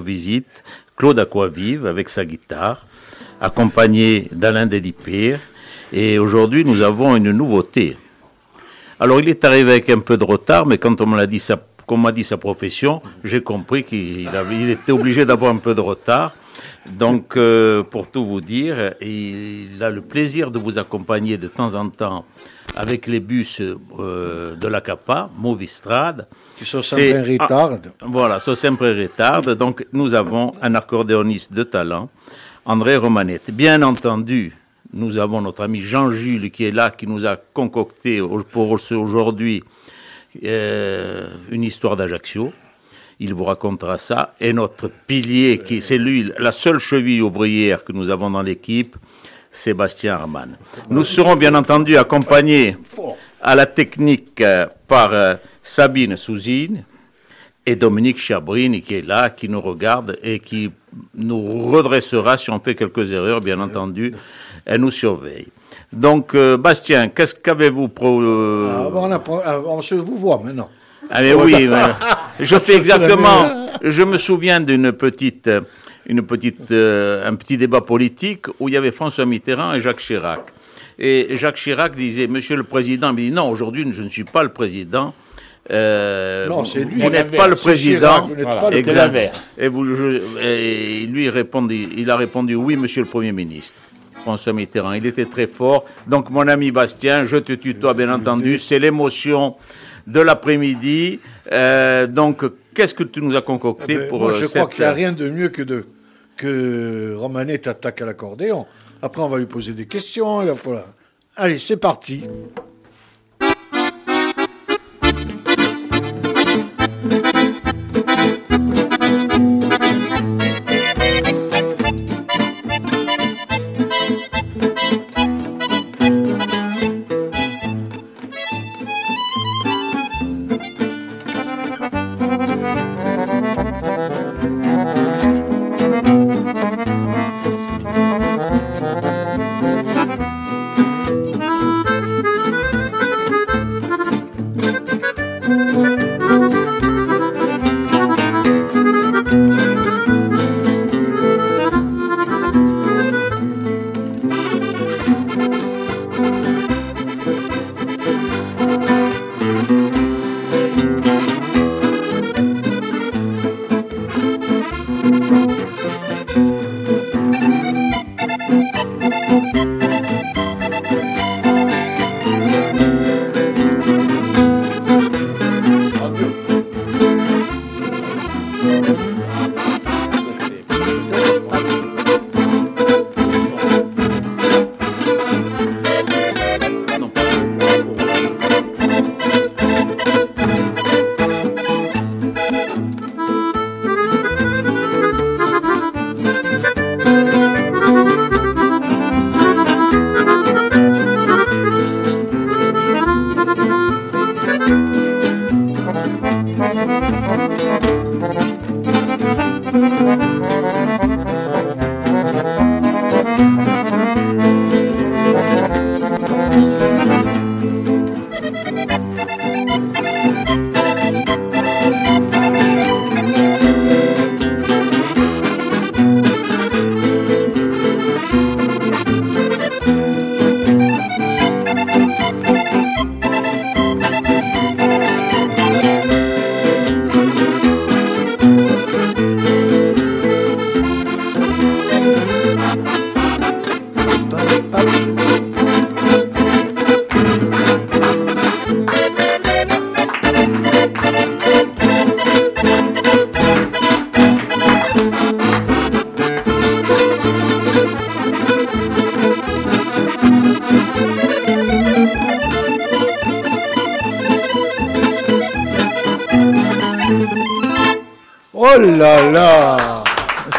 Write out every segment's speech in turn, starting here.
visite Claude Aquavive avec sa guitare, accompagné d'Alain Delipire. Et aujourd'hui, nous avons une nouveauté. Alors, il est arrivé avec un peu de retard, mais quand on m'a dit sa, dit sa profession, j'ai compris qu'il il était obligé d'avoir un peu de retard. Donc, euh, pour tout vous dire, il a le plaisir de vous accompagner de temps en temps avec les bus euh, de la CAPA, Movistrade. Qui sont sempre retard. Ah, voilà, sont sempre retard. Donc, nous avons un accordéoniste de talent, André Romanette. Bien entendu, nous avons notre ami Jean-Jules qui est là, qui nous a concocté pour aujourd'hui euh, une histoire d'Ajaccio. Il vous racontera ça. Et notre pilier, qui c'est lui, la seule cheville ouvrière que nous avons dans l'équipe, Sébastien Arman. Nous serons bien entendu accompagnés à la technique euh, par euh, Sabine Souzine et Dominique Chabrini qui est là, qui nous regarde et qui nous redressera si on fait quelques erreurs, bien entendu. Elle nous surveille. Donc, euh, Bastien, qu'est-ce qu'avez-vous pro... Ah, on, se vous voit maintenant. Allez, oui, je sais exactement. Je me souviens d'une petite une petite, euh, un petit débat politique où il y avait François Mitterrand et Jacques Chirac. Et Jacques Chirac disait, Monsieur le Président, mais non, aujourd'hui je ne suis pas le Président. Euh, non, c'est lui. Vous n'êtes pas le président. Chirac, Et, vous, et lui répondit, il a répondu oui, Monsieur le Premier ministre. François Mitterrand. Il était très fort. Donc, mon ami Bastien, je te tutoie, bien entendu. C'est l'émotion de l'après-midi. Euh, donc, qu'est-ce que tu nous as concocté eh ben, pour moi, Je crois qu'il n'y a rien de mieux que de que Romanet attaque à l'accordéon. Après, on va lui poser des questions. Il. Allez, c'est parti.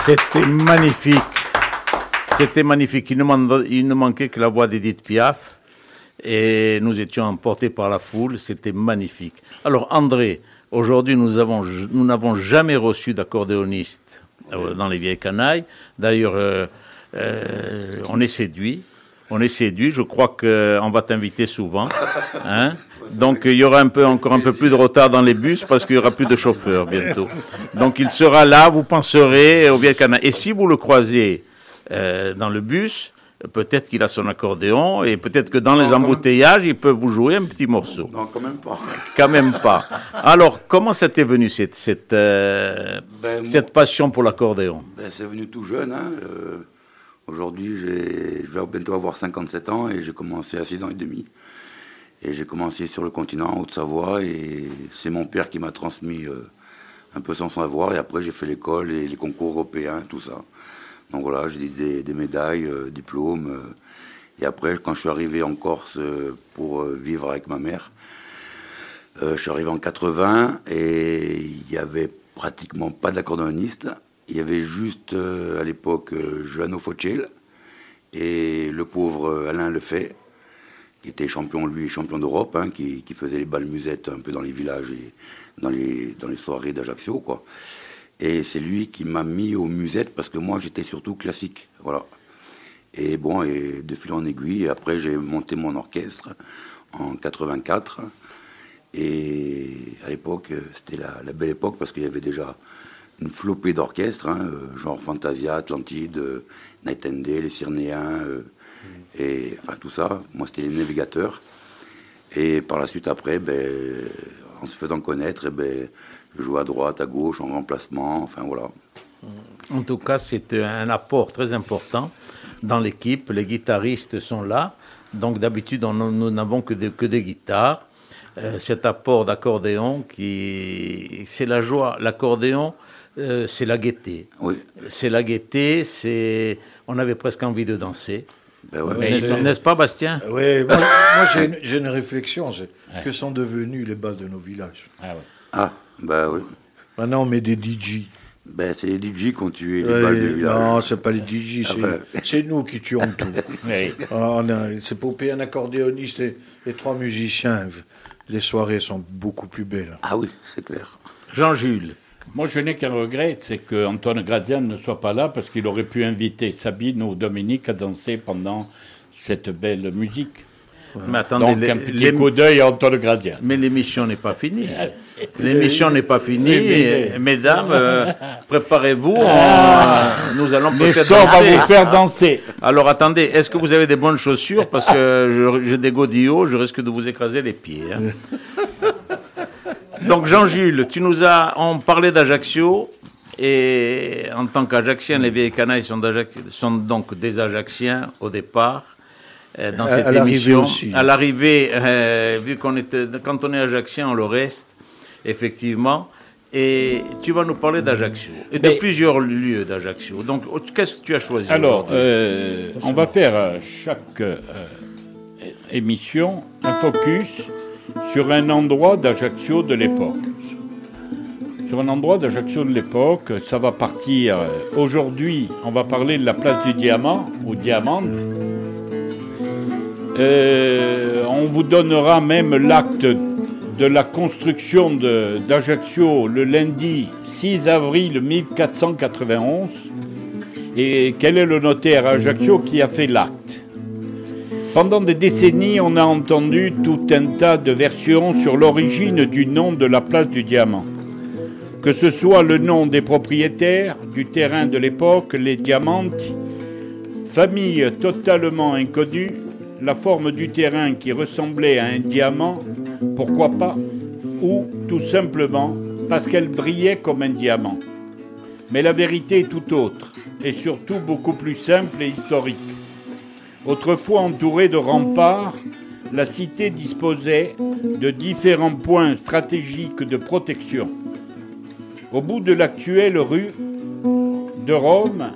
C'était magnifique. C'était magnifique. Il ne, manquait que la voix d'Edith Piaf. Et nous étions emportés par la foule. C'était magnifique. Alors, André, aujourd'hui, nous n'avons jamais reçu d'accordéoniste euh, dans les vieilles canailles. D'ailleurs, euh, euh, on est séduit. On est séduit. Je crois qu'on va t'inviter souvent. Hein Donc il y aura un peu, encore un peu plus de retard dans les bus parce qu'il y aura plus de chauffeurs bientôt. Donc il sera là, vous penserez au Vieux Canal. Et si vous le croisez euh, dans le bus, peut-être qu'il a son accordéon et peut-être que dans les embouteillages, il peut vous jouer un petit morceau. Non, quand même pas. Quand même pas. Alors, comment ça t'est venu cette, cette, euh, Ben, cette moi- passion pour l'accordéon? Ben, c'est venu tout jeune. Hein. euh, Aujourd'hui, je vais bientôt avoir 57 ans et j'ai commencé à 6 ans et demi. Et j'ai commencé sur le continent, en Haute-Savoie, et c'est mon père qui m'a transmis euh, un peu son savoir. Et après, j'ai fait l'école et les concours européens, tout ça. Donc voilà, j'ai des, des médailles, euh, diplômes. euh. et après, quand je suis arrivé en Corse pour vivre avec ma mère, je suis arrivé en 80 et il y avait pratiquement pas d'accordéoniste. Il y avait juste à l'époque Joano Focel et le pauvre Alain Lefay, qui était champion, lui, champion d'Europe, hein, qui, qui faisait les balles musettes un peu dans les villages et dans les, dans les soirées d'Ajaccio, quoi. Et c'est lui qui m'a mis aux musettes parce que moi j'étais surtout classique, voilà. Et bon, et de fil en aiguille, après j'ai monté mon orchestre en 84. Et à l'époque, c'était la, belle époque parce qu'il y avait déjà une flopée d'orchestres, hein, euh, genre Fantasia, Atlantide, Night and Day, les Cyrénéens, euh, et enfin tout ça. Moi, c'était les navigateurs. Et par la suite, après, ben, en se faisant connaître, eh ben, je jouais à droite, à gauche, en remplacement, enfin voilà. En tout cas, c'est un apport très important dans l'équipe. Les guitaristes sont là. Donc d'habitude, nous n'avons que, des- que des guitares. Euh, cet apport d'accordéon, qui c'est la joie. L'accordéon, euh, c'est la gaieté. Oui, C'est la gaieté. C'est on avait presque envie de danser. Ben ouais, Mais N'est-ce pas, Bastien? Oui, moi, moi, j'ai une, j'ai une réflexion. C'est que sont devenus les bals de nos villages? Ah, ben oui. Maintenant, on met des DJ. Ben, c'est les DJ qui ont tué les Ouais, balles du village. non, c'est pas les DJ, c'est Enfin. c'est nous qui tuons tout. Oui. Ah, on a- C'est pour payer un accordéoniste et, et trois musiciens. Les soirées sont beaucoup plus belles. Ah oui, c'est clair. Jean-Jules. Moi, je n'ai qu'un regret, c'est qu'Antoine Gradian ne soit pas là parce qu'il aurait pu inviter Sabine ou Dominique à danser pendant cette belle musique. Mais attendez, Donc, les- un petit coup d'œil à Antoine Gradian. mais l'émission n'est pas finie. L'émission n'est pas finie. Et, Mesdames, euh, préparez-vous. on- euh, nous allons peut-être Nestor va danser. vous faire danser. Alors attendez, est-ce que vous avez des bonnes chaussures? Parce que j'ai des godillots, je risque de vous écraser les pieds. hein. Donc Jean-Jules, tu nous as, on parlait d'Ajaccio, et en tant qu'Ajaxiens, les vieilles canailles sont, donc des Ajaxiens au départ. euh, Dans À- cette à émission, aussi. à l'arrivée, euh, vu qu'on était, quand on est Ajaxien, on le reste, effectivement. Et tu vas nous parler d'Ajaccio et de plusieurs lieux d'Ajaccio. Donc, qu'est-ce que tu as choisi Alors, euh, on va faire à chaque euh, émission un focus sur un endroit d'Ajaccio de l'époque. Sur un endroit d'Ajaccio de l'époque, ça va partir. Aujourd'hui, on va parler de la place du Diamant, ou Diamante. Euh, on vous donnera même l'acte de la construction d'Ajaccio le lundi 6 avril 1491 et quel est le notaire Ajaccio qui a fait l'acte? Pendant des décennies, on a entendu tout un tas de versions sur l'origine du nom de la place du diamant. Que ce soit le nom des propriétaires du terrain de l'époque, les Diamanti, famille totalement inconnue, la forme du terrain qui ressemblait à un diamant, pourquoi pas, ou tout simplement parce qu'elle brillait comme un diamant. Mais la vérité est tout autre, et surtout beaucoup plus simple et historique. Autrefois entourée de remparts, la cité disposait de différents points stratégiques de protection. Au bout de l'actuelle rue de Rome,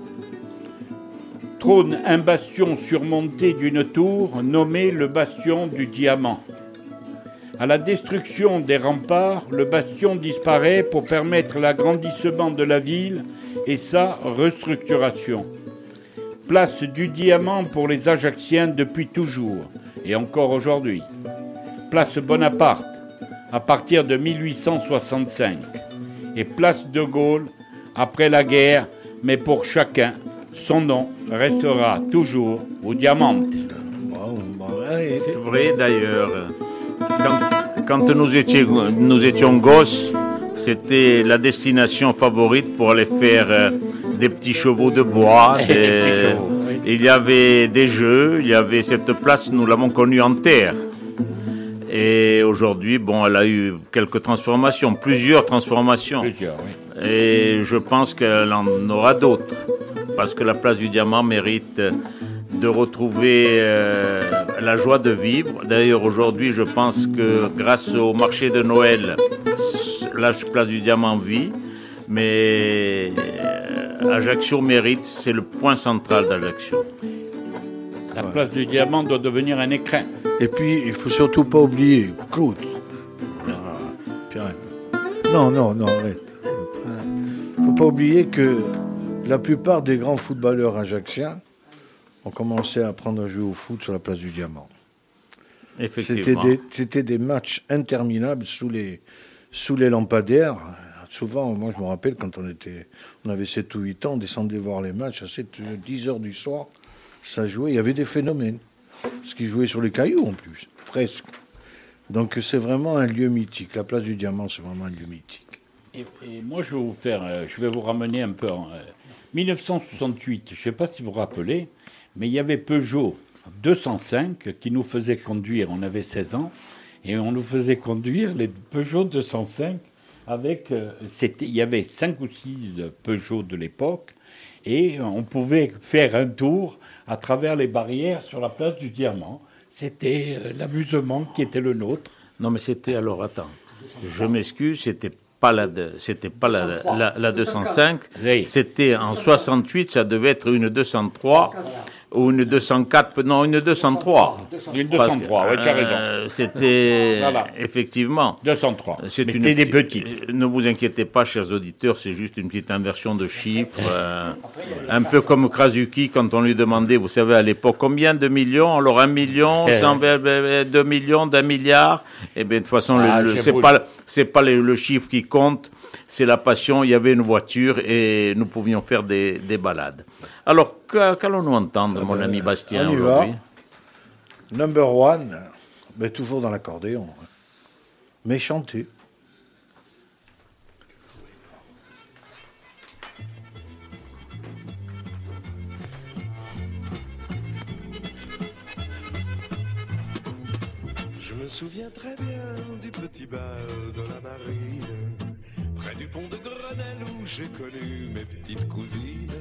trône un bastion surmonté d'une tour nommée le bastion du diamant. À la destruction des remparts, le bastion disparaît pour permettre l'agrandissement de la ville et sa restructuration. Place du diamant pour les Ajacciens depuis toujours et encore aujourd'hui. Place Bonaparte à partir de 1865 et place de Gaulle après la guerre, mais pour chacun, son nom restera toujours au diamant. C'est vrai d'ailleurs. Quand, quand nous étions, nous étions gosses, c'était la destination favorite pour aller faire euh, des petits chevaux de bois. Des chevaux, oui. Il y avait des jeux, il y avait cette place, nous l'avons connue en terre. Et aujourd'hui, bon, elle a eu quelques transformations, plusieurs transformations. Plusieurs, oui. Et je pense qu'elle en aura d'autres. Parce que la place du diamant mérite de retrouver euh, la joie de vivre. D'ailleurs, aujourd'hui, je pense que grâce au marché de Noël, la place du diamant vit. Mais Ajaccio mérite, c'est le point central d'Ajaccio. La place du diamant doit devenir un écrin. Et puis, il faut surtout pas oublier, Claude. Ah, Pierre. Non, non, non, arrête. Il faut pas oublier que la plupart des grands footballeurs ajaxiens ont commencé à apprendre à jouer au foot sur la place du Diamant. C'était Effectivement. des, c'était des matchs interminables sous les, sous les lampadaires. Souvent, moi je me rappelle quand on, était, on avait 7 ou 8 ans, on descendait voir les matchs à 7, 10 heures du soir. Ça jouait, il y avait des phénomènes. Parce qu'ils jouaient sur les cailloux en plus, presque. Donc c'est vraiment un lieu mythique. La place du Diamant, c'est vraiment un lieu mythique. Et, moi, je vais vous faire, euh, je vais vous ramener un peu en euh, 1968. Je ne sais pas si vous vous rappelez, mais il y avait Peugeot 205 qui nous faisait conduire. On avait 16 ans et on nous faisait conduire les Peugeot 205 avec. euh, c'était, il y avait 5 ou 6 Peugeot de l'époque et on pouvait faire un tour à travers les barrières sur la place du Diamant. C'était euh, l'amusement qui était le nôtre. Non, mais c'était alors, attends, je m'excuse, c'était pas la, de- c'était pas la, la, la 205, Oui. c'était en 68, ça devait être une 203 ou une 204, non, une 203. Une Parce que, 203, oui, tu as raison. euh, C'était Voilà. effectivement. 203. C'est une- des petites. euh, Ne vous inquiétez pas, chers auditeurs, c'est juste une petite inversion de chiffres. euh, un peu comme Krasuki, quand on lui demandait, vous savez, à l'époque, combien de millions Alors, un million, Eh. 120, deux millions, d'un milliard Eh bien, de toute façon, Ah, c'est pas, c'est pas le, le chiffre qui compte, c'est la passion. Il y avait une voiture et nous pouvions faire des, des balades. Alors, qu'allons-nous entendre, mon ami Bastien, on y va. aujourd'hui? Number one, mais toujours dans l'accordéon. hein. Mais chanté. Je me souviens très bien du petit bal de la marine, du pont de Grenelle où j'ai connu mes petites cousines.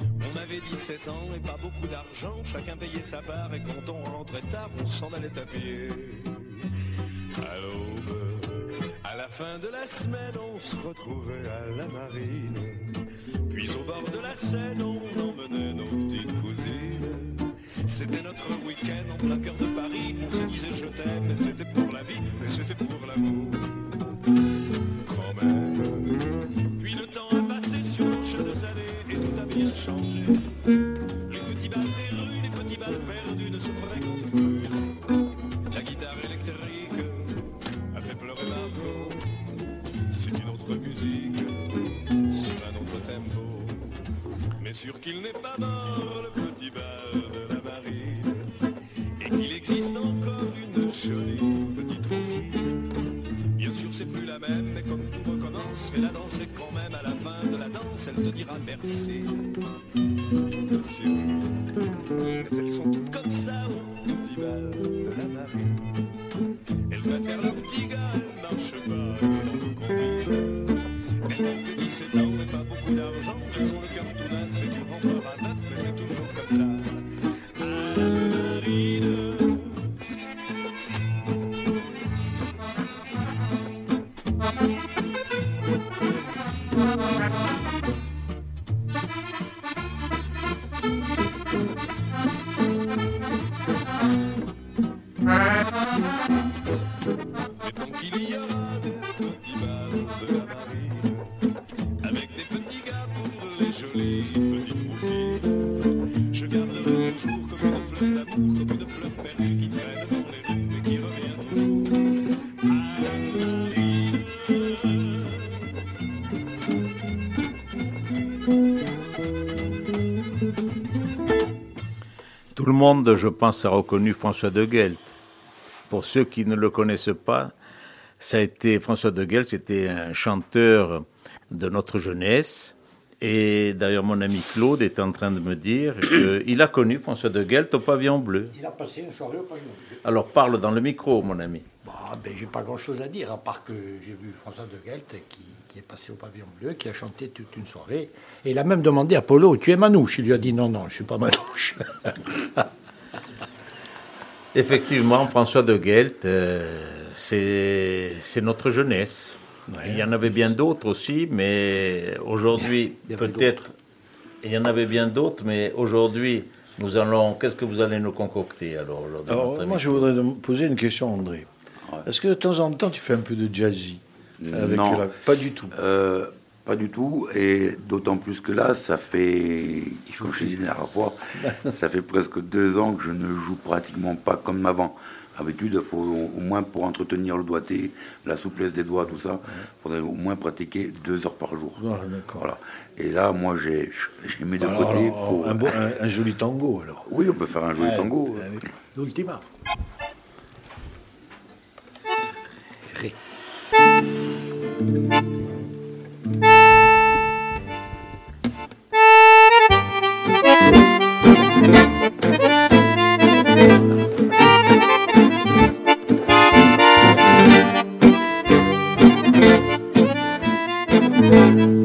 On avait 17 ans et pas beaucoup d'argent, chacun payait sa part et quand on rentrait tard, on s'en allait à pied. À l'aube, à la fin de la semaine, on se retrouvait à la marine. Puis au bord de la Seine, on emmenait nos petites cousines. C'était notre week-end en plein cœur de Paris. On se disait je t'aime, c'était pour la vie, mais c'était pour l'amour. Qu'il y aura des petits bals de la marine, avec des petits gars pour les jolies petites routines, je garderai toujours comme une fleur d'amour, comme une fleur perdue qui traîne dans les rues mais qui revient toujours à. Tout le monde, je pense, a reconnu François de Guelt. Pour ceux qui ne le connaissent pas, ça a été François de Guel, c'était un chanteur de notre jeunesse. Et d'ailleurs, mon ami Claude est en train de me dire qu'il a connu François de Guelt au pavillon bleu. Il a passé une soirée au pavillon bleu. Alors parle dans le micro, mon ami. Bah, ben, j'ai pas grand chose à dire, à part que j'ai vu François de Guelt qui, qui est passé au pavillon bleu, qui a chanté toute une soirée. Et il a même demandé à Polo Tu es Manouche? Il lui a dit Non, non, je suis pas Manouche. Effectivement, François de Guelt, euh, c'est notre jeunesse. Il y en avait bien d'autres aussi, mais aujourd'hui, peut-être, il y en avait bien d'autres, mais aujourd'hui, nous allons. Qu'est-ce que vous allez nous concocter alors aujourd'hui moi, je voudrais me poser une question, André. Est-ce que de temps en temps, tu fais un peu de jazzy avec Non. la- Pas du tout. Euh, pas du tout, et d'autant plus que là, ça fait, comme je l'ai dit la dernière fois, ça fait presque deux ans que je ne joue pratiquement pas comme avant. D'habitude, il faut au moins pour entretenir le doigté, la souplesse des doigts, tout ça, il faudrait au moins pratiquer deux heures par jour. Ah, d'accord. Voilà. Et là, moi, j'ai j'ai mis de Alors, côté alors, pour. un, beau- un- un joli tango, alors. Oui, on peut faire un joli tango. L'ultima. Ré. Comment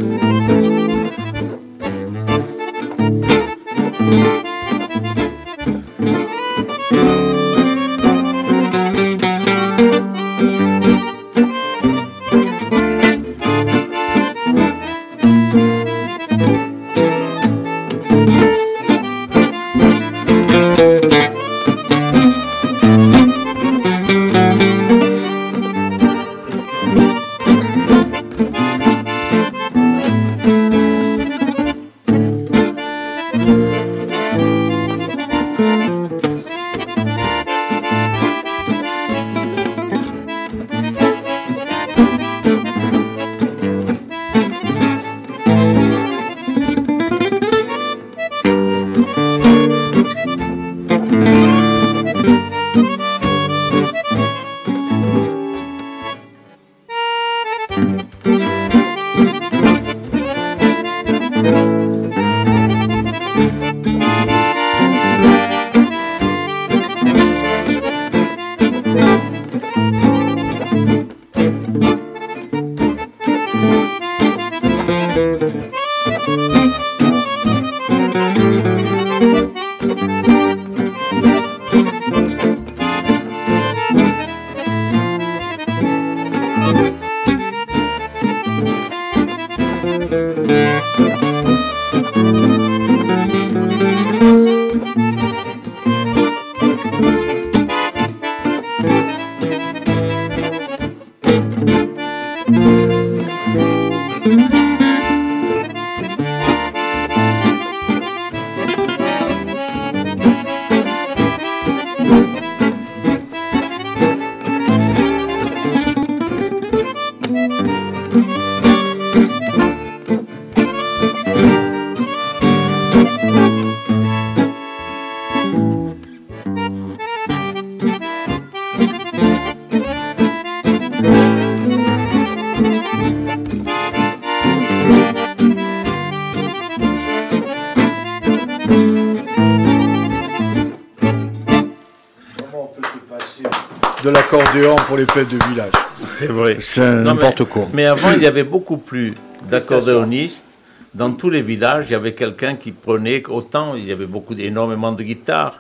pour les fêtes de village C'est vrai. C'est n'importe quoi. Mais avant, il y avait beaucoup plus d'accordéonistes. Dans tous les villages, il y avait quelqu'un qui prenait, autant il y avait beaucoup, énormément de guitares.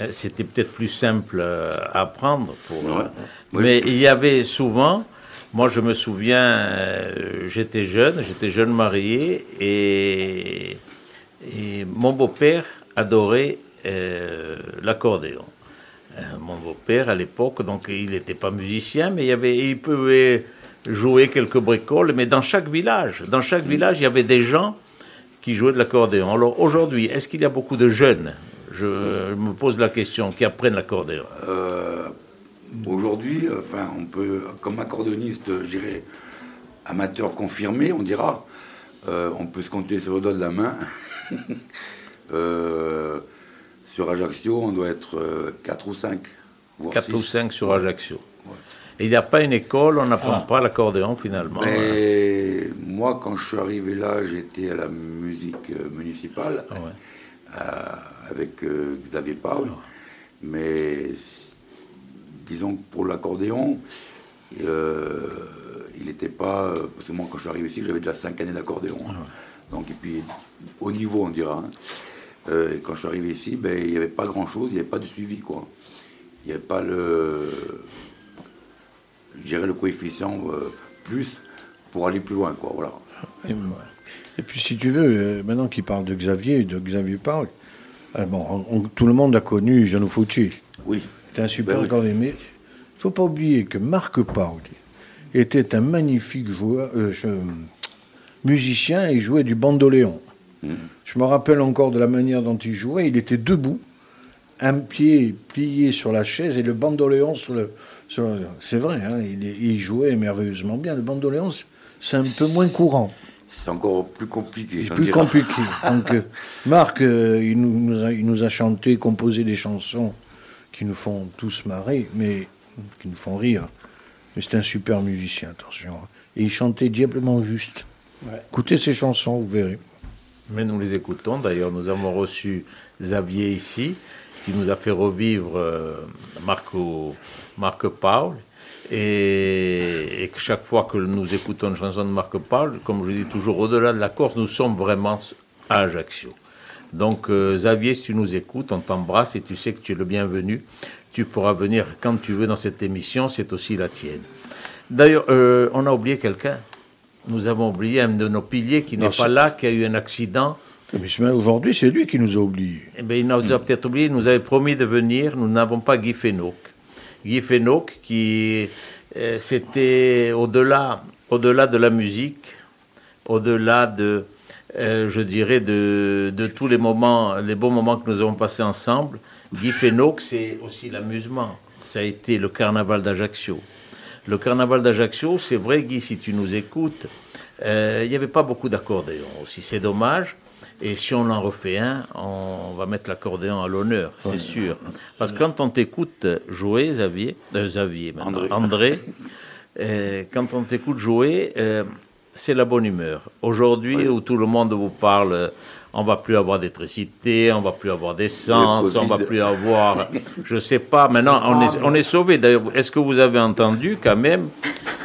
Euh, C'était peut-être plus simple euh, à apprendre. Pour, Ouais. Mais il y avait souvent, moi je me souviens, euh, j'étais jeune, j'étais jeune marié, et, et mon beau-père adorait euh, l'accordéon. Euh, mon beau-père à l'époque, donc il n'était pas musicien, mais il, y avait, il pouvait jouer quelques bricoles. Mais dans chaque village, dans chaque village, il y avait des gens qui jouaient de l'accordéon. Alors aujourd'hui, est-ce qu'il y a beaucoup de jeunes? Je, me pose la question, qui apprennent l'accordéon. Euh, Aujourd'hui, enfin, on peut, comme accordéoniste, je dirais, amateur confirmé, on dira, euh, on peut se compter sur le doigt de la main. Euh, sur Ajaccio, on doit être 4 ou 5. 4 ou 5 sur Ajaccio. Il n'y a pas une école, on n'apprend pas l'accordéon finalement. Mais moi, quand je suis arrivé là, j'étais à la musique euh, municipale Ah ouais. euh, avec euh, Xavier Paul. Mais disons que pour l'accordéon, euh, il n'était pas. Parce que moi, quand je suis arrivé ici, j'avais déjà 5 années d'accordéon. Ah Donc, et puis, au niveau, on dira. hein. Euh, et quand je suis arrivé ici, ben, il n'y avait pas grand-chose, il n'y avait pas de suivi, quoi. Il n'y avait pas le. Je dirais le coefficient euh, plus pour aller plus loin, quoi. Voilà. Et, et puis, si tu veux, euh, maintenant qu'il parle de Xavier, de Xavier Paul, euh, bon, on- on- tout le monde a connu Gianno Fucci. Oui. C'était un super Ben oui. Mais il ne faut pas oublier que Marc Pauli était un magnifique joueur, musicien et jouait du bandoléon. Je me rappelle encore de la manière dont il jouait. Il était debout, un pied plié sur la chaise et le bandoléon sur le. sur le- C'est vrai, hein, il, il jouait merveilleusement bien. Le bandoléon, c'est- un peu moins courant. C'est encore plus compliqué. Plus dirais. compliqué. Donc, euh, Marc, euh, il, nous, nous a, il nous a chanté, composé des chansons qui nous font tous marrer, mais qui nous font rire. Mais c'est un super musicien, attention. hein. Et il chantait diablement juste. Ouais. Écoutez ces chansons, vous verrez. Mais nous les écoutons. D'ailleurs, nous avons reçu Xavier ici, qui nous a fait revivre euh, Marco, Marc Paul. Et, et que chaque fois que nous écoutons une chanson de Marc Paul, comme je dis toujours, au-delà de la Corse, nous sommes vraiment à Ajaccio. Donc, euh, Xavier, si tu nous écoutes, on t'embrasse et tu sais que tu es le bienvenu. Tu pourras venir quand tu veux dans cette émission, c'est aussi la tienne. D'ailleurs, euh, on a oublié quelqu'un. Nous avons oublié un de nos piliers qui n'est pas là, qui a eu un accident. Mais c'est- aujourd'hui, c'est lui qui nous a oubliés. Eh bien, il nous a peut-être oublié, il nous avait promis de venir. Nous n'avons pas Guy Fénoc. Guy Fénoc, qui euh, c'était au-delà, au-delà de la musique, au-delà de, euh, je dirais, de, de tous les moments, les bons moments que nous avons passés ensemble. Guy Fénoc, c'est aussi l'amusement. Ça a été le carnaval d'Ajaccio. Le carnaval d'Ajaccio, c'est vrai, Guy, si tu nous écoutes, euh, il n'y avait pas beaucoup d'accordéon aussi. C'est dommage. Et si on en refait un, on va mettre l'accordéon à l'honneur, c'est sûr. Parce que quand on t'écoute jouer, Xavier, euh, Xavier André. André, euh, quand on t'écoute jouer, c'est la bonne humeur. Aujourd'hui, où tout le monde vous parle, on va plus avoir d'électricité, on va plus avoir d'essence, on va plus avoir, je sais pas. Maintenant, on est, on est sauvé. D'ailleurs, est-ce que vous avez entendu quand même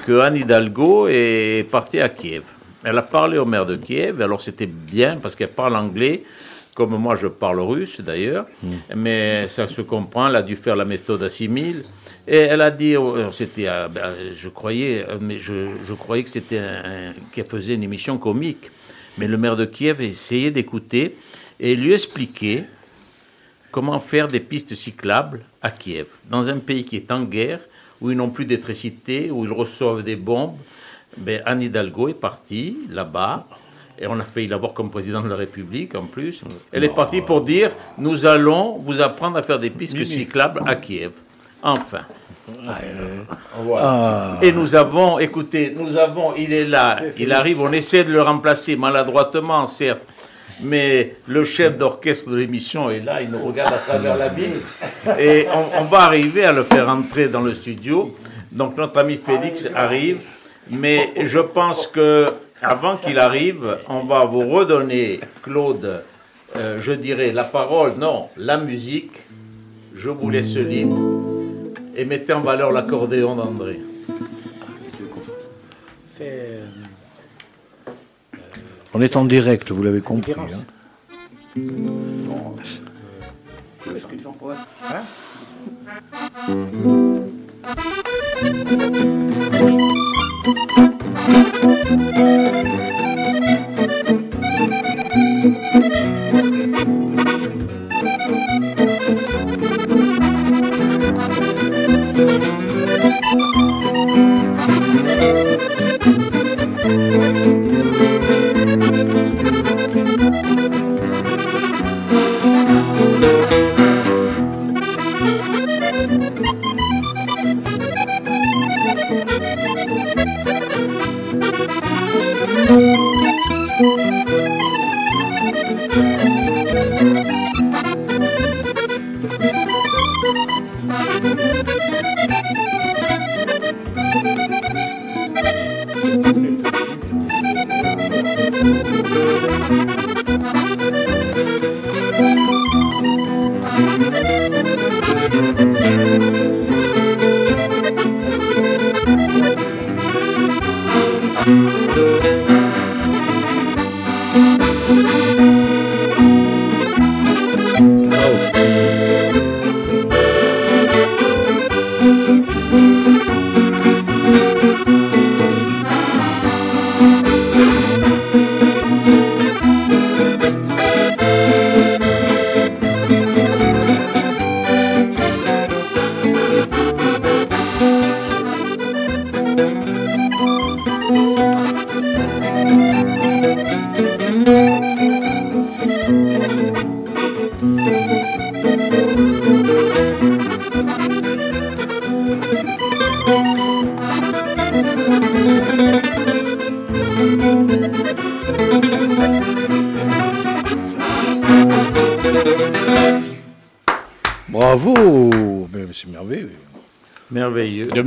que Anne Hidalgo est partie à Kiev? Elle a parlé au maire de Kiev. Alors c'était bien parce qu'elle parle anglais. Comme moi, je parle russe d'ailleurs, mais ça se comprend. Elle a dû faire la méthode à 6000. Et elle a dit, euh, c'était, euh, ben, je croyais, euh, mais je, je croyais que c'était qu'elle faisait une émission comique. Mais le maire de Kiev a essayé d'écouter et lui expliquer comment faire des pistes cyclables à Kiev, dans un pays qui est en guerre, où ils n'ont plus d'électricité, où ils reçoivent des bombes. Ben, Anne Hidalgo est partie là-bas, et on a failli l'avoir comme président de la République en plus. Elle est partie pour dire nous allons vous apprendre à faire des pistes cyclables à Kiev. Enfin. Ah, Et nous avons, écoutez, nous avons, il est là, il arrive, on essaie de le remplacer maladroitement, certes, mais le chef d'orchestre de l'émission est là, il nous regarde à travers la vitre, et on, on va arriver à le faire entrer dans le studio. Donc notre ami Félix arrive, mais je pense que avant qu'il arrive, on va vous redonner, Claude, euh, je dirais la parole, non, la musique. Je vous laisse libre et mettez en valeur l'accordéon d'André. On est en direct, vous l'avez compris.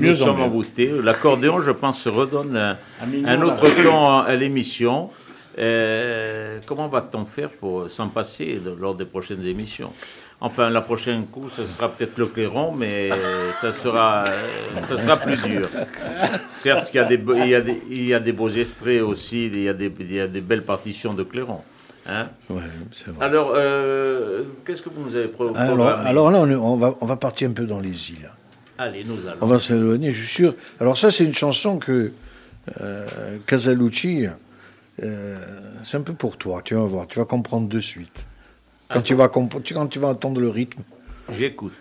Mieux Nous en sommes mieux. emboutés. L'accordéon, je pense, se redonne un, autre ton à l'émission. Euh, comment va-t-on faire pour s'en passer de- lors des prochaines émissions? Enfin, la prochaine coup, ce sera peut-être le clairon, mais ça sera, euh, ça sera plus dur. Certes, il y, a des, beaux- il, y a des, il y a des beaux extraits aussi, il y a des, il y a des belles partitions de clairon. hein? Ouais, c'est vrai. Alors, euh, qu'est-ce que vous nous avez pro- Alors, là, on, est- on va, on va partir un peu dans les îles. Allez, nous allons. On va s'éloigner, je suis sûr. Alors ça, c'est une chanson que euh, Casalucci, euh, c'est un peu pour toi, tu vas voir, tu vas comprendre de suite. Quand, tu, vas quand tu vas entendre le rythme. J'écoute.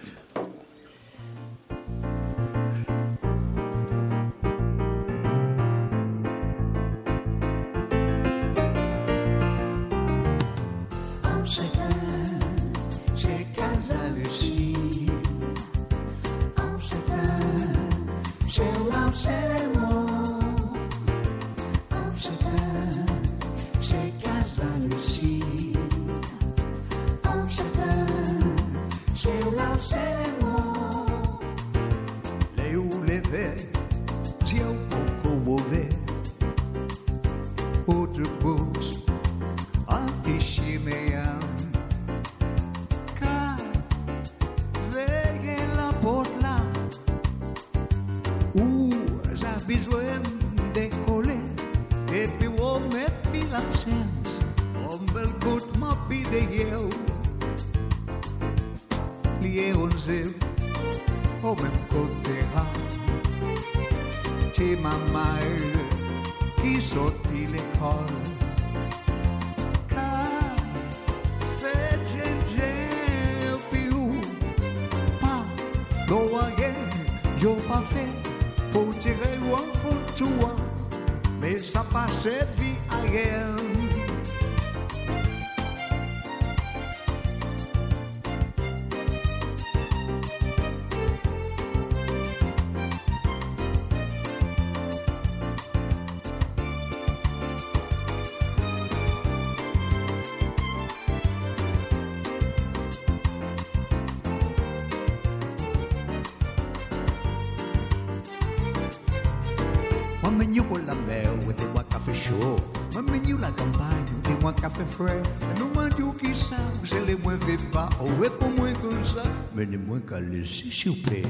Comme ça. Mais les moins qu'à laisser, s'il vous plaît.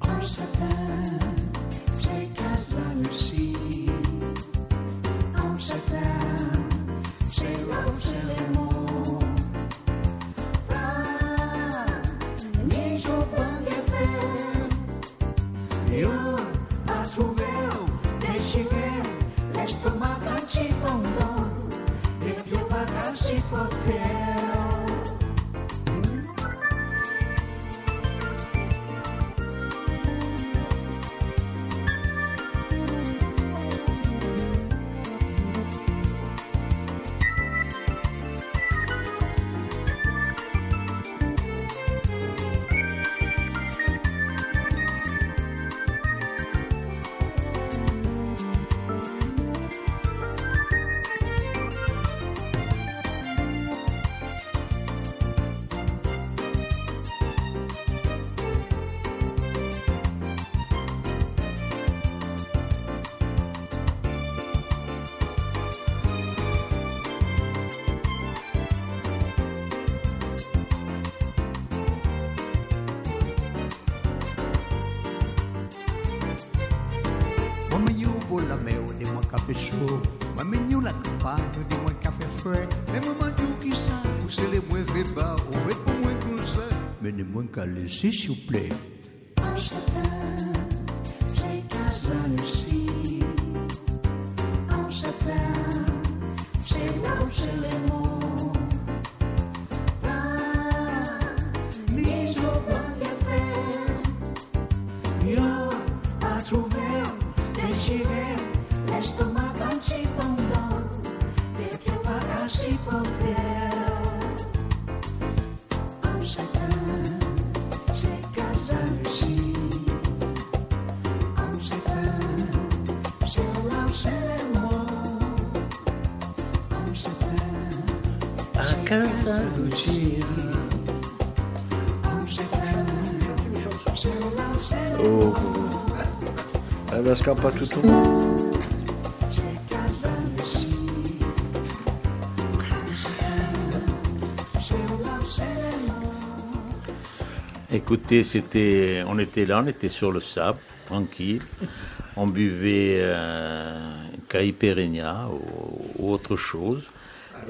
Amsterdam, c'est Casaluci. Amsterdam, c'est l'Amsterdam. Ah, ni je peux faire. Eu a trouvé, déchiré, l'estomac anti-pendant, et puis pas qu'à s'y porter. S'il vous plaît. Oh, eh ben. Écoutez, c'était, on était là, on était sur le sable, tranquille. On buvait euh, caipirinha ou autre chose.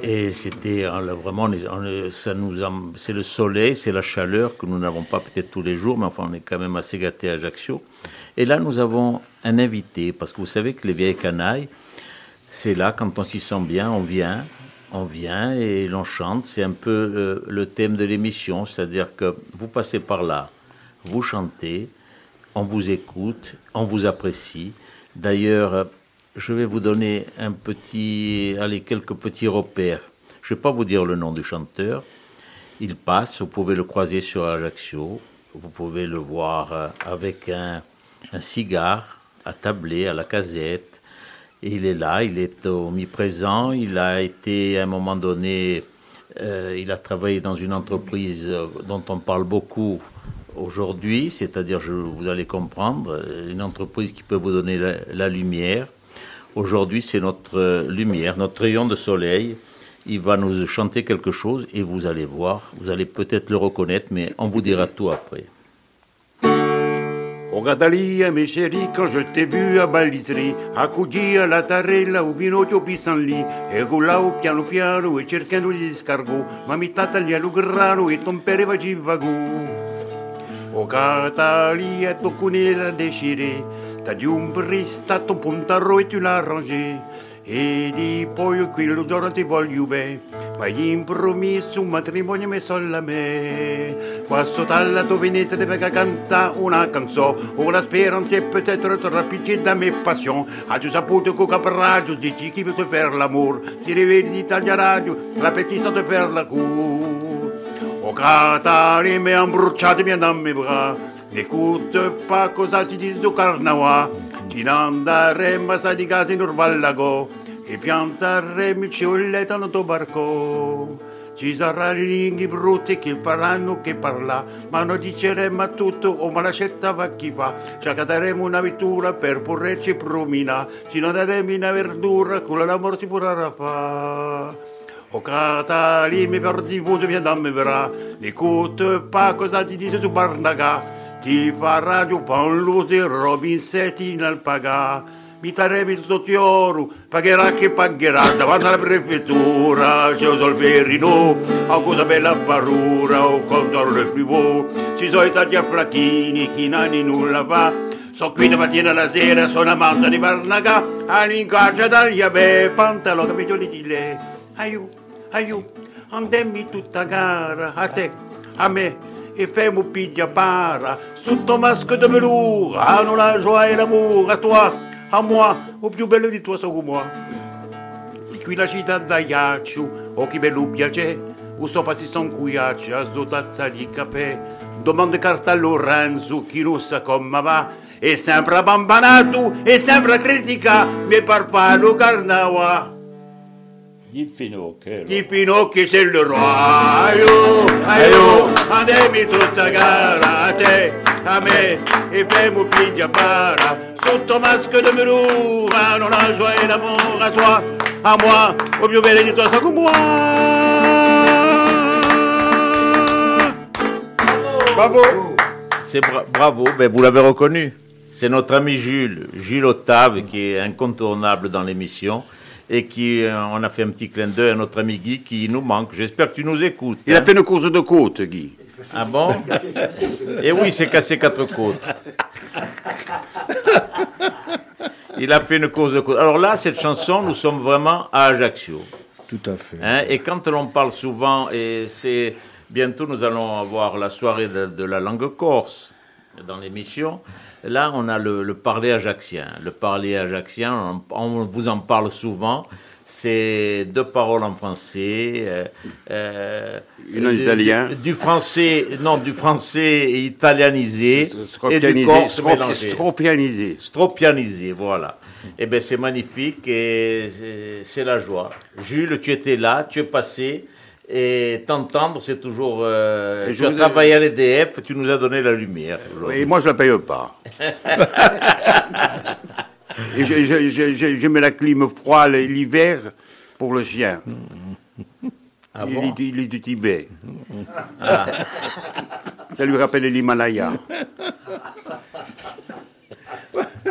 Et c'était l'a vraiment, ça nous, c'est le soleil, c'est la chaleur que nous n'avons pas peut-être tous les jours, mais enfin on est quand même assez gâtés à Ajaccio. Et là nous avons un invité, parce que vous savez que les vieilles canailles, c'est là quand on s'y sent bien, on vient, on vient et l'on chante. C'est un peu euh, le thème de l'émission, c'est-à-dire que vous passez par là, vous chantez, on vous écoute, on vous apprécie. D'ailleurs, je vais vous donner un petit, allez, quelques petits repères. Je ne vais pas vous dire le nom du chanteur. Il passe, vous pouvez le croiser sur Ajaccio, vous pouvez le voir euh, avec un, un cigare à tabler, à la casette. Et il est là, il est omniprésent. Il a été à un moment donné, euh, il a travaillé dans une entreprise euh, dont on parle beaucoup aujourd'hui, c'est-à-dire, vous allez comprendre, une entreprise qui peut vous donner la lumière. Aujourd'hui, c'est notre euh, lumière, notre rayon de soleil. Il va nous chanter quelque chose et vous allez voir, vous allez peut-être le reconnaître, mais on vous dira tout après. Oh Gadalia, mes chéris, quand je t'ai vu à Baliserie, accudi alla tarella, un vinocchio pissenlì, e roulavo piano piano e cercando gli escargot, ma mi tagliava il grano e tompereva givagù. O Catalia, tocco nella déchiré, t'as dit un bristato, un puntaro e tu l'as rangé. E di poi quello giorno ti voglio bene, ma gli impromesso un matrimonio mi solla me. Qua sotto alla tua Venezia deve cantare una canzone, una speranza e peut-être rapide da mes passions. Hai saputo che capraggio dici chi vuole fare l'amore, si rivede di tagliare radio, l'appetito di fare la cura. Oh Catari, mi han bruciato mi dans mes bras. N'écoute pas cosa ti dice su Carnaua. Ti andremo a di casa in Urvallago e pianteremo il ciolletto nel tuo barco. Ci saranno linghi brutti che faranno che parla, ma non diceremo a tutto o ma la scelta va chi fa. Ci accatteremo una vettura per poterci promina, ci daremo una verdura con l'amore si potrà fare. O Catali, mi perdi voto, viens dans mes bras. N'écoute pas cosa ti dice su Barnaga. Ti farà giù fanlusi Robin Setti in alpaga. Mi tarevi tutto tioro, pagherà che pagherà davanti alla prefettura. C'è un solferino, a cosa bella parura, o contro le privò. Ci sono i tagli a flacchini, chi nani nulla fa. So qui da mattina alla sera, sono amante di Barnaga. All'incaccia dagli beh, pantalone, camicioni di lei. Aiù, aiù, andemmi tutta gara, a te, a me, e piglia para, sotto masco de velours, hanno la joie et l'amour, à toi, à moi, au più bello di sono moi. E qui la città da Iacciu, o che bello piace, o sopra si son cuiacci, a tazza di caffè, domande carta a Lorenzo, chi non sa come va, e sempre bambanato, e sempre critica, mi par farlo carnawa. Di Finocchio. Di Pinocchio c'è il roaio, aio, andemi tutta gara a te, a me, e femo piglia para, sotto masco de velours, non la joie et l'amour à toi, à moi, au più bello di toi, sono moi. Bravo. C'est bra- bravo, ben vous l'avez reconnu. C'est notre ami Jules, Jules Octave, qui est incontournable dans l'émission et qui, euh, on a fait un petit clin d'œil à notre ami Guy qui nous manque. J'espère que tu nous écoutes. Il a hein. fait une course de côte, Guy. Ah bon? Et oui, c'est cassé quatre côtes. Il a fait une course de côte. Alors là, cette chanson, nous sommes vraiment à Ajaccio. Tout à fait. Hein, et quand l'on parle souvent, et c'est bientôt nous allons avoir la soirée de, de la langue corse dans l'émission. Là, on a le, le parler ajaxien. Le parler ajaxien, on, on vous en parle souvent. C'est deux paroles en français. euh, euh, Une en du- italien. Du, du français, non, du français italianisé et du Stropianisé, corse strop- mélangé. stropianisé. Stropianisé, voilà. Eh bien, c'est magnifique et c'est la joie. Jules, tu étais là, tu es passé Et t'entendre, c'est toujours. euh, Et tu je as travaillé à l'EDF, tu nous as donné la lumière. Et moi, je la paye pas. Et je, je- je- je- je mets la clim froide l'hiver pour le chien. Ah il, bon est, il est du Tibet. Ah. Ça lui rappelle l'Himalaya.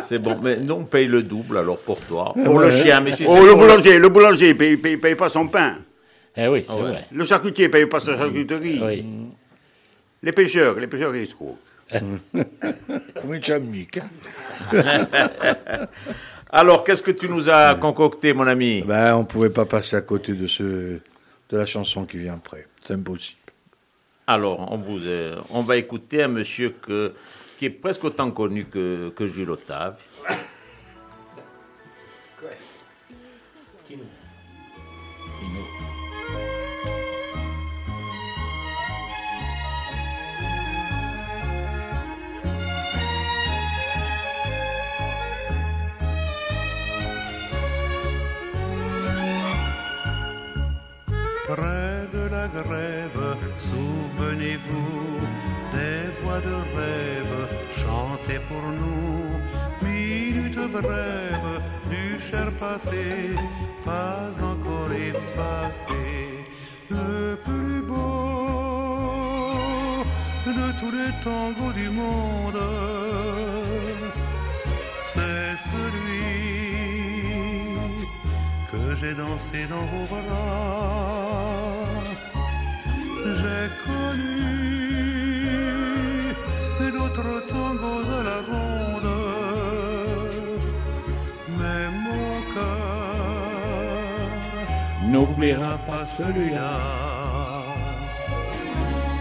C'est bon, mais nous on paye le double alors pour toi. Pour le chien, mais si c'est Oh, le boulanger, le boulanger, il paye, paye- paye pas son pain. Eh oui, c'est Ah ouais. vrai. Le charcutier paye pas sa charcuterie. Oui. Les pêcheurs, les pêcheurs, ils. Comincia mica. hein. Alors, qu'est-ce que tu nous as concocté, mon ami? Ben, on pouvait pas passer à côté de ce, de la chanson qui vient après. C'est impossible. Alors, on, vous, euh, on va écouter un monsieur que, qui est presque autant connu que, que Jules Octave. Grève, souvenez-vous des voix de rêve chantées pour nous. Minute brève du cher passé, pas encore effacé. Le plus beau de tous les tangos du monde, c'est celui que j'ai dansé dans vos bras. J'ai connu d'autres à la ronde, mais mon cœur N'oubliera pas celui-là.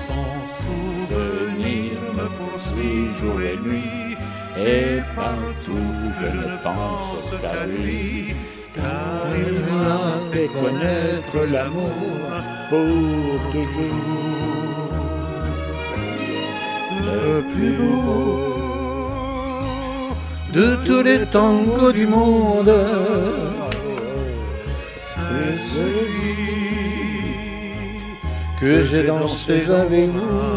Son souvenir me poursuit jour et nuit, Et partout je ne pense qu'à lui. Car il m'a fait connaître l'amour pour toujours. Le plus beau de tous les tangos du monde, c'est celui que j'ai dansé avec vous.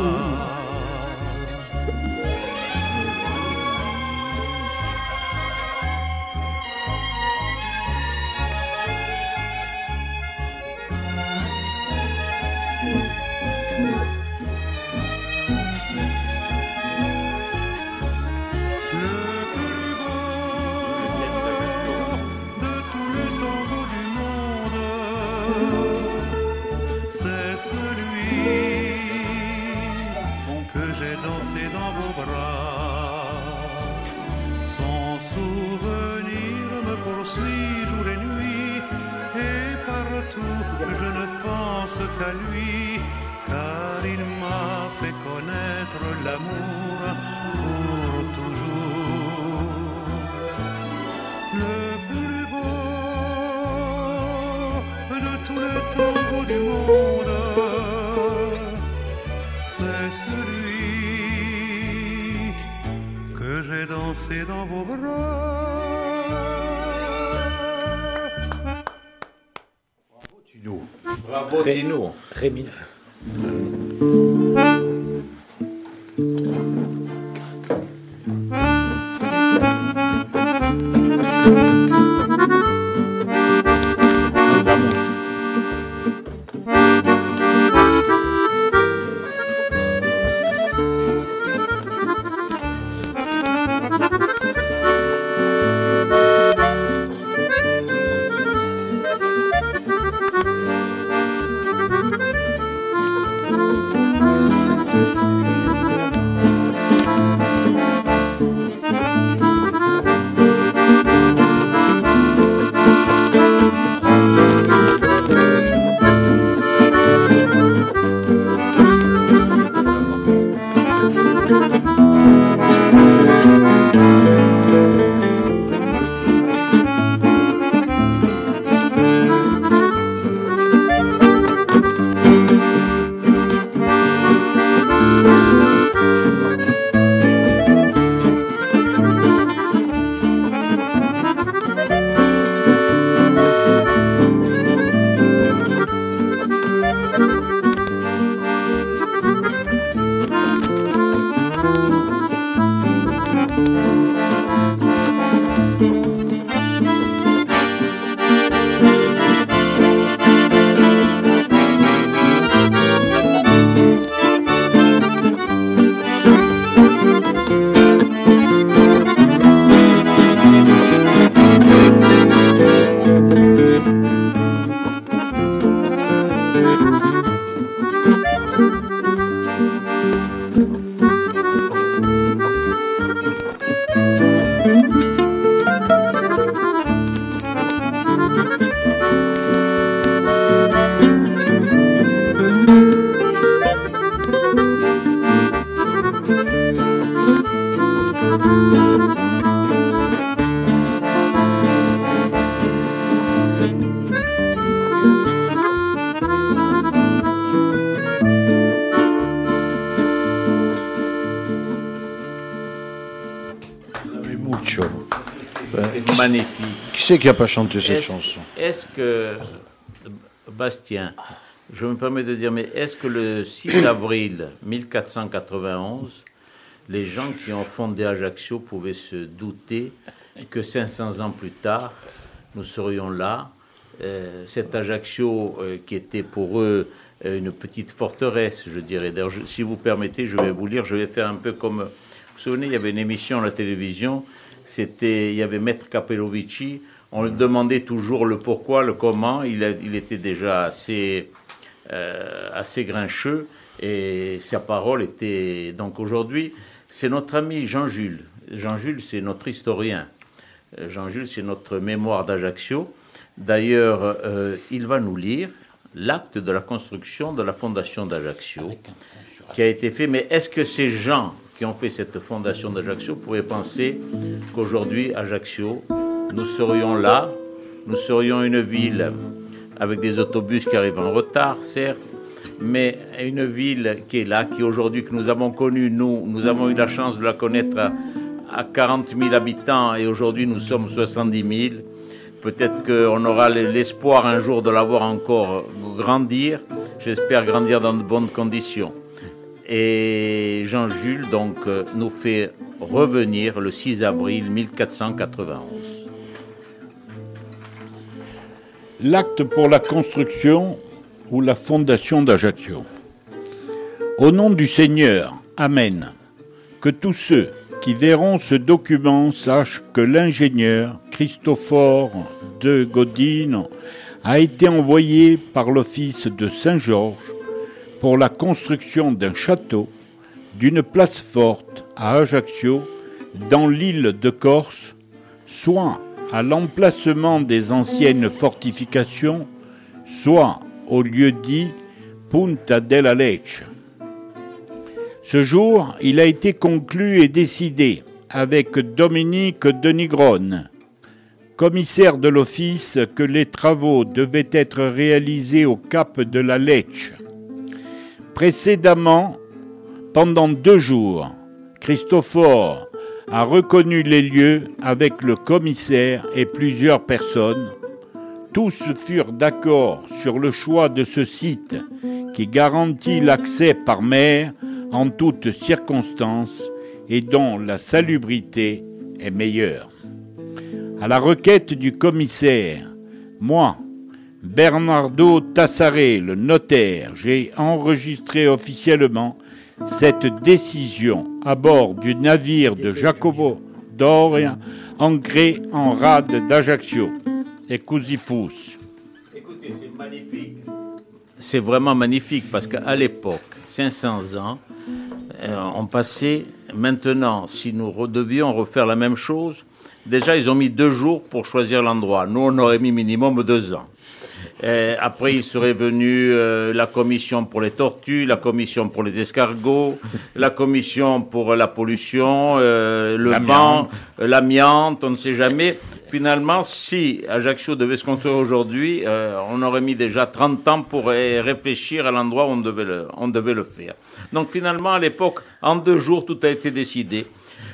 Qu'à lui, car il m'a fait connaître l'amour pour toujours le plus beau de tous les tangos du monde. C'est celui que j'ai dansé dans vos bras. Tino. C'est qui a pas chanté cette Est-ce- chanson? Est-ce que, Bastien, je me permets de dire, mais est-ce que le 6 avril 1491, les gens qui ont fondé Ajaccio pouvaient se douter que 500 ans plus tard, nous serions là euh, Cet Ajaccio euh, qui était pour eux euh, une petite forteresse, je dirais. D'ailleurs, si vous permettez, je vais vous lire, je vais faire un peu comme... Vous vous souvenez, il y avait une émission à la télévision, c'était, il y avait Maître Capellovici, on lui demandait toujours le pourquoi, le comment, il, a- il était déjà assez, euh, assez grincheux et sa parole était... Donc aujourd'hui, c'est notre ami Jean-Jules. Jean-Jules, c'est notre historien. Euh, Jean-Jules, c'est notre mémoire d'Ajaccio. D'ailleurs, euh, il va nous lire l'acte de la construction de la fondation d'Ajaccio qui a été fait. Mais est-ce que ces gens qui ont fait cette fondation d'Ajaccio pouvaient penser qu'aujourd'hui, Ajaccio, nous serions là, nous serions une ville avec des autobus qui arrivent en retard, certes, mais une ville qui est là, qui aujourd'hui, que nous avons connue, nous, nous avons eu la chance de la connaître à, à 40 000 habitants et aujourd'hui nous sommes 70 000. Peut-être qu'on aura l'espoir un jour de la voir encore grandir. J'espère grandir dans de bonnes conditions. Et Jean-Jules donc euh, nous fait revenir le 6 avril 1491. L'acte pour la construction ou la fondation d'Ajaccio. Au nom du Seigneur, Amen. Que tous ceux qui verront ce document sachent que l'ingénieur Christophore de Godine a été envoyé par l'office de Saint-Georges pour la construction d'un château, d'une place forte à Ajaccio, dans l'île de Corse, soit à l'emplacement des anciennes fortifications, soit au lieu dit Punta della Lecce. Ce jour, il a été conclu et décidé avec Dominique de Nigrone, commissaire de l'office, que les travaux devaient être réalisés au cap de la Lecce. Précédemment, pendant deux jours, Christophore a reconnu les lieux avec le commissaire et plusieurs personnes. Tous furent d'accord sur le choix de ce site qui garantit l'accès par mer en toutes circonstances et dont la salubrité est meilleure. À la requête du commissaire, moi, Bernardo Tassaré, le notaire, j'ai enregistré officiellement cette décision à bord du navire de Jacobo Doria, ancré en rade d'Ajaccio. Et. Écoutez, c'est magnifique. C'est vraiment magnifique parce qu'à l'époque, 500 ans, euh, on passait. Maintenant, si nous devions refaire la même chose, déjà ils ont mis deux jours pour choisir l'endroit. Nous, on aurait mis minimum deux ans. Après, il serait venu euh, la commission pour les tortues, la commission pour les escargots, la commission pour la pollution, euh, le vent, euh, l'amiante, on ne sait jamais. Finalement, si Ajaccio devait se construire aujourd'hui, euh, on aurait mis déjà 30 ans pour réfléchir à l'endroit où on devait, le, on devait le faire. Donc finalement, à l'époque, en deux jours, tout a été décidé.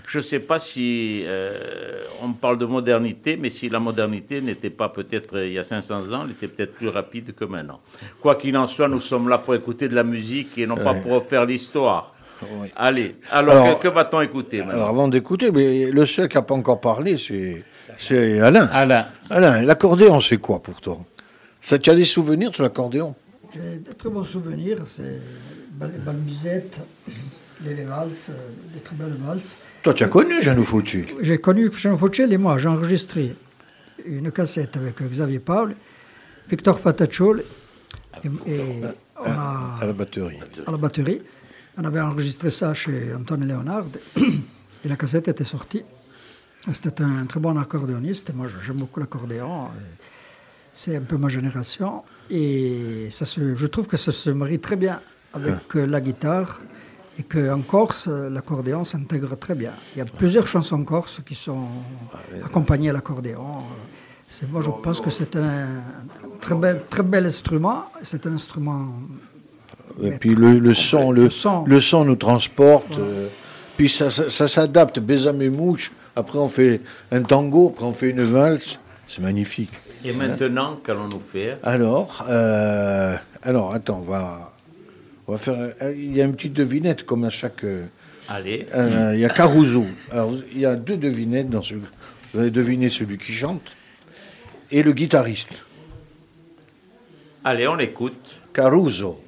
Je ne sais pas si euh, on parle de modernité, mais si la modernité n'était pas peut-être euh, il y a 500 ans, elle était peut-être plus rapide que maintenant. Quoi qu'il en soit, nous sommes là pour écouter de la musique et non pas pour refaire l'histoire. Oui. Allez, alors, Alors- que, que va-t-on écouter maintenant Alors avant d'écouter, mais le seul qui n'a pas encore parlé, c'est c'est Alain. Alain, Alain, l'accordéon, c'est quoi pour toi? Ça, tu as des souvenirs sur l'accordéon? J'ai de très bons souvenirs, c'est bal- les les, les valses, euh, des très belles valses. Toi, tu as connu Jeannot Fauci J'ai connu Jean Fauchel et moi, j'ai enregistré une cassette avec Xavier Paul, Victor Fatacciol, et, et on a, à la batterie. à la batterie. On avait enregistré ça chez Antoine Léonard, et la cassette était sortie. C'était un très bon accordéoniste, moi j'aime beaucoup l'accordéon. C'est un peu ma génération, et ça se- je trouve que ça se marie très bien avec euh, la guitare, et qu'en Corse, l'accordéon s'intègre très bien. Il y a plusieurs chansons corses qui sont accompagnées à l'accordéon. Moi, je pense que c'est un très bel, très bel instrument. C'est un instrument Et puis le, le son, le, Le son. le son nous transporte. euh, puis ça, ça, ça s'adapte. Besame Mouche, Après, on fait un tango, après, on fait une valse. C'est magnifique. Et maintenant, qu'allons-nous faire? Alors, euh, alors, attends, on va, on va faire. Il y a une petite devinette comme à chaque. euh, Allez. euh, il y a Caruso. Alors, il y a deux devinettes dans ce. Vous allez deviner celui qui chante et le guitariste. Allez, on l'écoute. Caruso.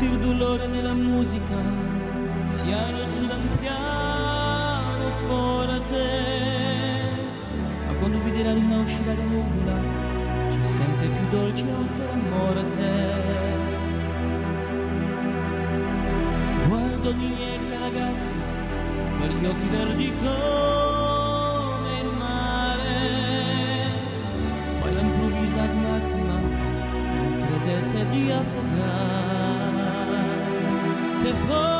Senti il dolore nella musica sia lo su da un piano forte ma quando vedi la luna uscire da nuvola c'è sempre più dolce anche l'amore a te. Guardo gli miei ragazzi con gli occhi verdi come il mare. Poi l'improvvisa lacrima non credete di affogare te voglio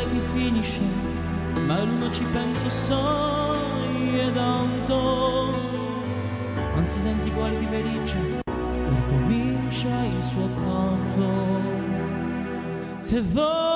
finale che finisce, ma l'uno ci penso sai ed tanto. Non si sente i di felice e ricomincia il suo canto. Te voglio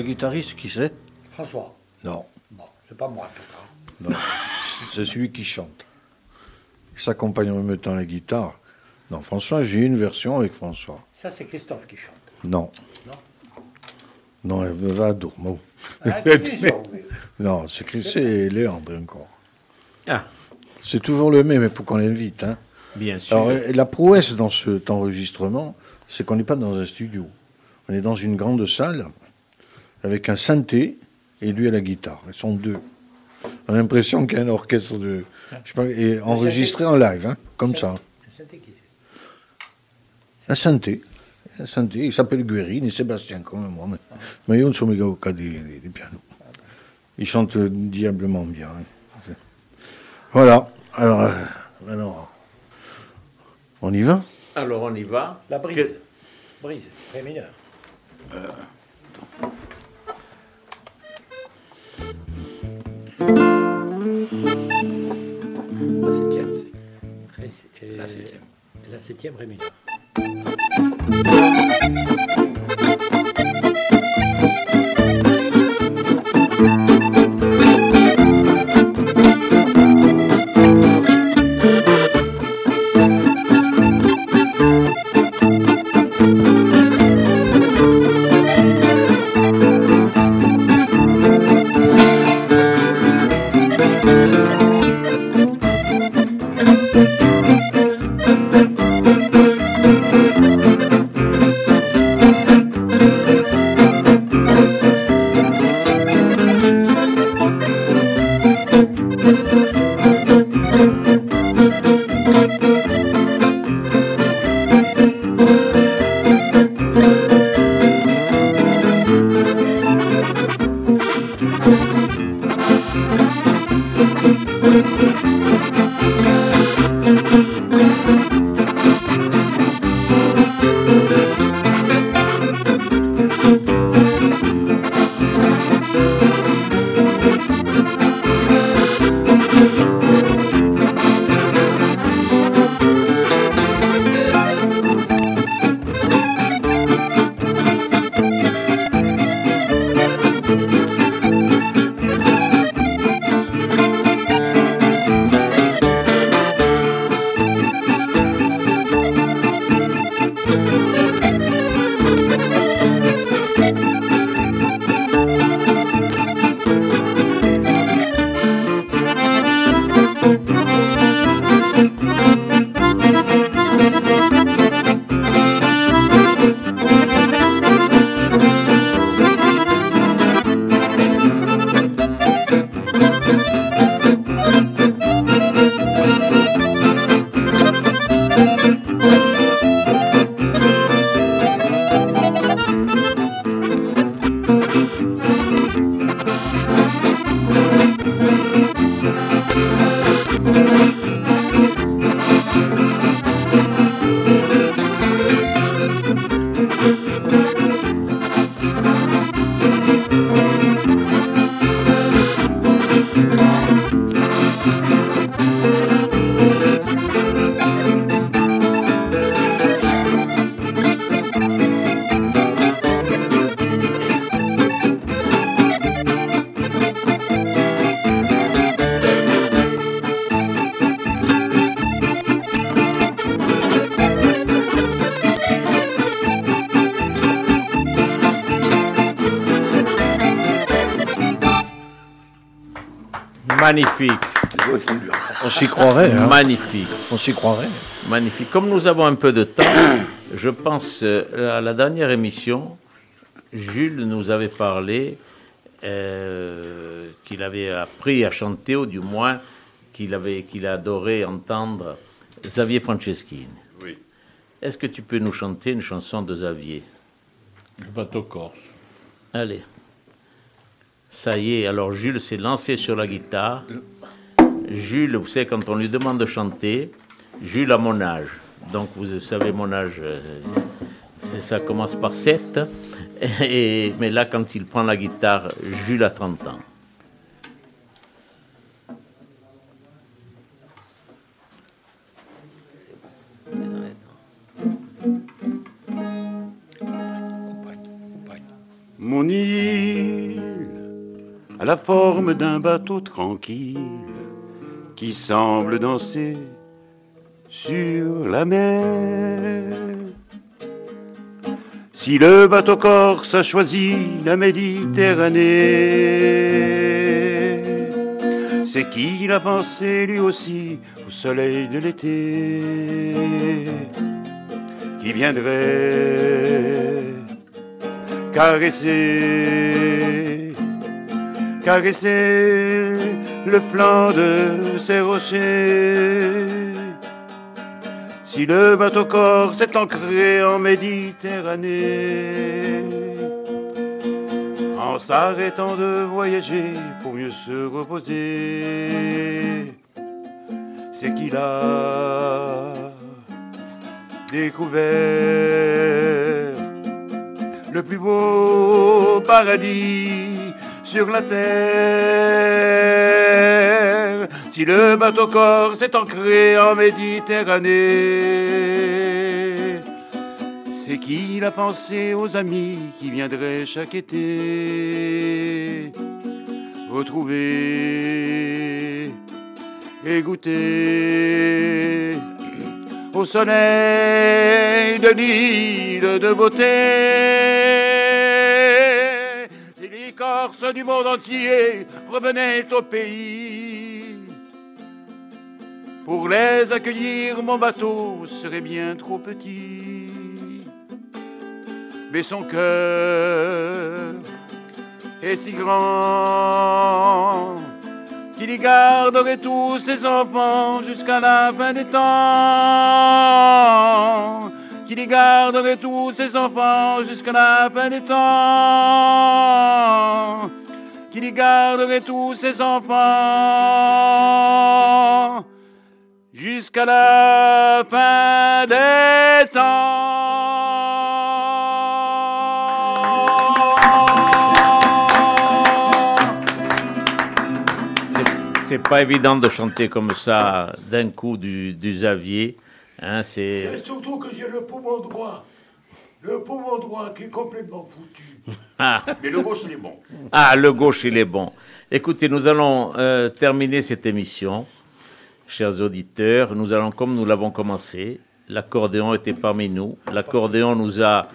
Un guitariste, qui c'est? François. Non. Bon, c'est pas moi en tout cas. non. C'est celui qui chante. Il s'accompagne en même temps la guitare. Non, François, j'ai une version avec François. Ça, c'est Christophe qui chante. Non. Non? Non, elle va à Dourmont. Ah, non, c'est Chris- c'est Léandre encore. Ah, C'est toujours le même, il faut qu'on l'invite. Hein. bien sûr. Alors, euh, la prouesse dans cet enregistrement, c'est qu'on n'est pas dans un studio. On est dans une grande salle avec un synthé et lui à la guitare. Ils sont deux. On a l'impression qu'il y a un orchestre de. Je sais pas, et enregistré en live, hein, comme ça. Un synthé. Un synthé. Il s'appelle Guérine et Sébastien, comme moi. Mais, mais ils sont méga au cas des, pianos. Ils chantent diablement bien. hein. Voilà. Alors, euh, alors, on y va? Alors on y va. La brise. Que- Brise, ré mineur. La La septième. La septième, ré On s'y croirait. Hein. magnifique, On s'y croirait. magnifique. Comme nous avons un peu de temps, je pense euh, à la dernière émission, Jules nous avait parlé euh, qu'il avait appris à chanter, ou du moins qu'il avait qu'il adorait entendre Xavier Franceschini. Oui. Est-ce que tu peux nous chanter une chanson de Xavier? Le bateau corse. Allez. Ça y est, alors Jules s'est lancé sur la guitare. Jules, vous savez, quand on lui demande de chanter, Jules a mon âge. Donc vous savez mon âge, euh, ça commence par 7. Et, mais là, quand il prend la guitare, Jules a 30 ans. Mon île la forme d'un bateau tranquille qui semble danser sur la mer. Si le bateau corse a choisi la Méditerranée, c'est qu'il a pensé lui aussi au soleil de l'été qui viendrait caresser, caresser le flanc de ces rochers. Si le bateau corps s'est ancré en Méditerranée, en s'arrêtant de voyager pour mieux se reposer, c'est qu'il a découvert le plus beau paradis sur la terre. Si le bateau corps s'est ancré en Méditerranée, c'est qu'il a pensé aux amis qui viendraient chaque été retrouver et goûter au soleil de l'île de beauté. Les du monde entier revenaient au pays, pour les accueillir, mon bateau serait bien trop petit. Mais son cœur est si grand qu'il y garderait tous ses enfants jusqu'à la fin des temps. Qu'il y garderait tous ses enfants jusqu'à la fin des temps. Qu'il y garderait tous ses enfants jusqu'à la fin des temps. C'est pas évident de chanter comme ça d'un coup du Xavier. Hein, c'est surtout que j'ai le poumon droit. Le poumon droit qui est complètement foutu. ah, Mais le gauche, il est bon. ah, le gauche, il est bon. Écoutez, nous allons euh, terminer cette émission, chers auditeurs. Nous allons, comme nous l'avons commencé, l'accordéon était parmi nous. L'accordéon nous a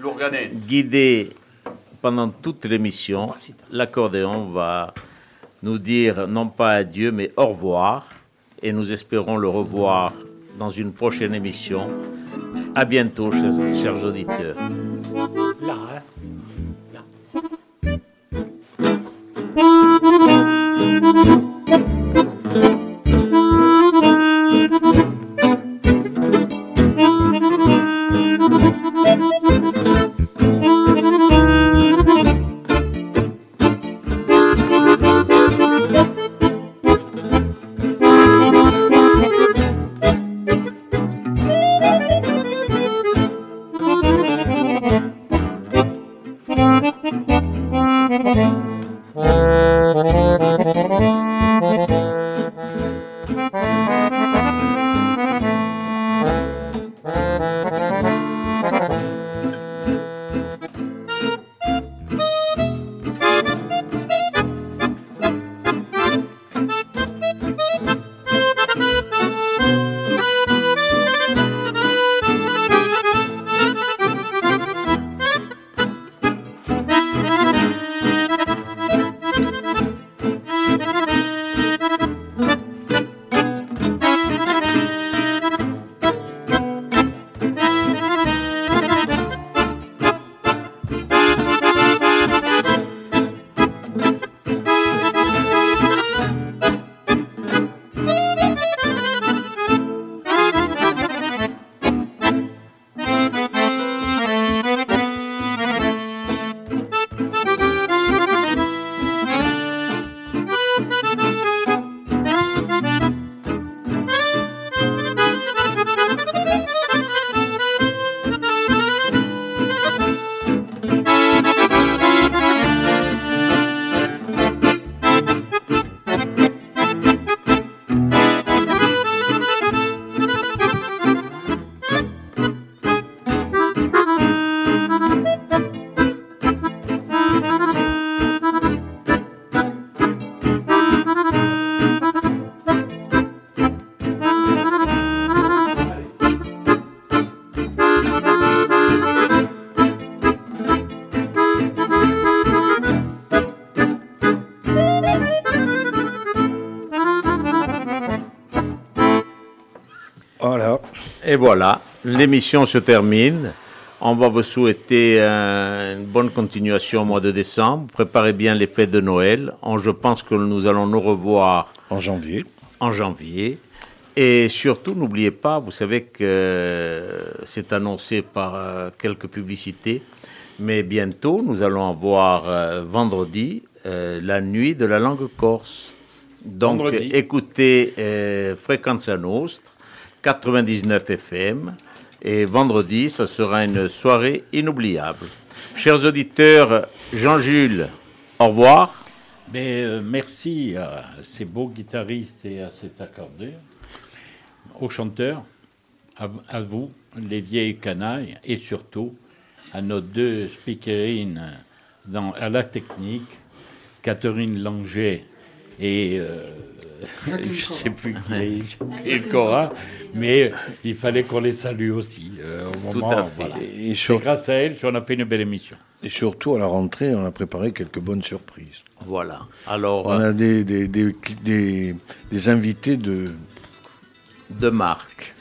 guidés pendant toute l'émission. L'accordéon va nous dire non pas adieu, mais au revoir. Et nous espérons le revoir dans une prochaine émission. À bientôt, chers, auditeurs. Hein. Et voilà, l'émission se termine. On va vous souhaiter une bonne continuation au mois de décembre. Préparez bien les fêtes de Noël. On- je pense que nous allons nous revoir En janvier. en janvier. Et surtout, n'oubliez pas, vous savez que euh, c'est annoncé par euh, quelques publicités, mais bientôt, nous allons avoir euh, vendredi euh, la nuit de la langue corse. Donc, Vendredi. écoutez euh, Frequenza Nostra, 99 FM, et vendredi, ça sera une soirée inoubliable. Chers auditeurs, Jean-Jules, au revoir. Mais euh, merci à ces beaux guitaristes et à cet accordeur, aux chanteurs, à, vous, les vieilles canailles, et surtout à nos deux speakerines dans, à la technique, Catherine Langer et euh, je ne sais plus qui est, Cora, mais il fallait qu'on les salue aussi euh, au Tout moment. à fait. voilà. Et, sur- grâce à elles qu'on a fait une belle émission. et surtout, à la rentrée, on a préparé quelques bonnes surprises. Voilà. Alors, On a des, des, des, des- des invités de, de marque.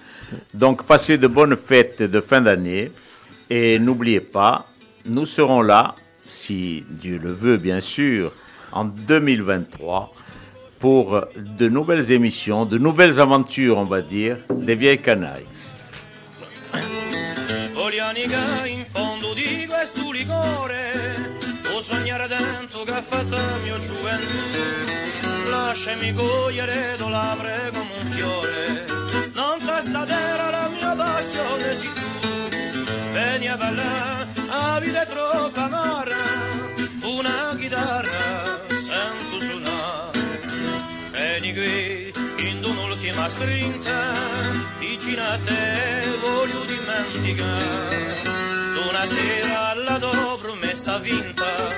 Donc, passez de bonnes fêtes de fin d'année. Et n'oubliez pas, nous serons là, si Dieu le veut, bien sûr, en 2023 pour de nouvelles émissions, de nouvelles aventures, on va dire, des vieilles canailles. gre, in un'ultima én vicino a te voglio dimenticar. Una sera alla dobro messa vinta,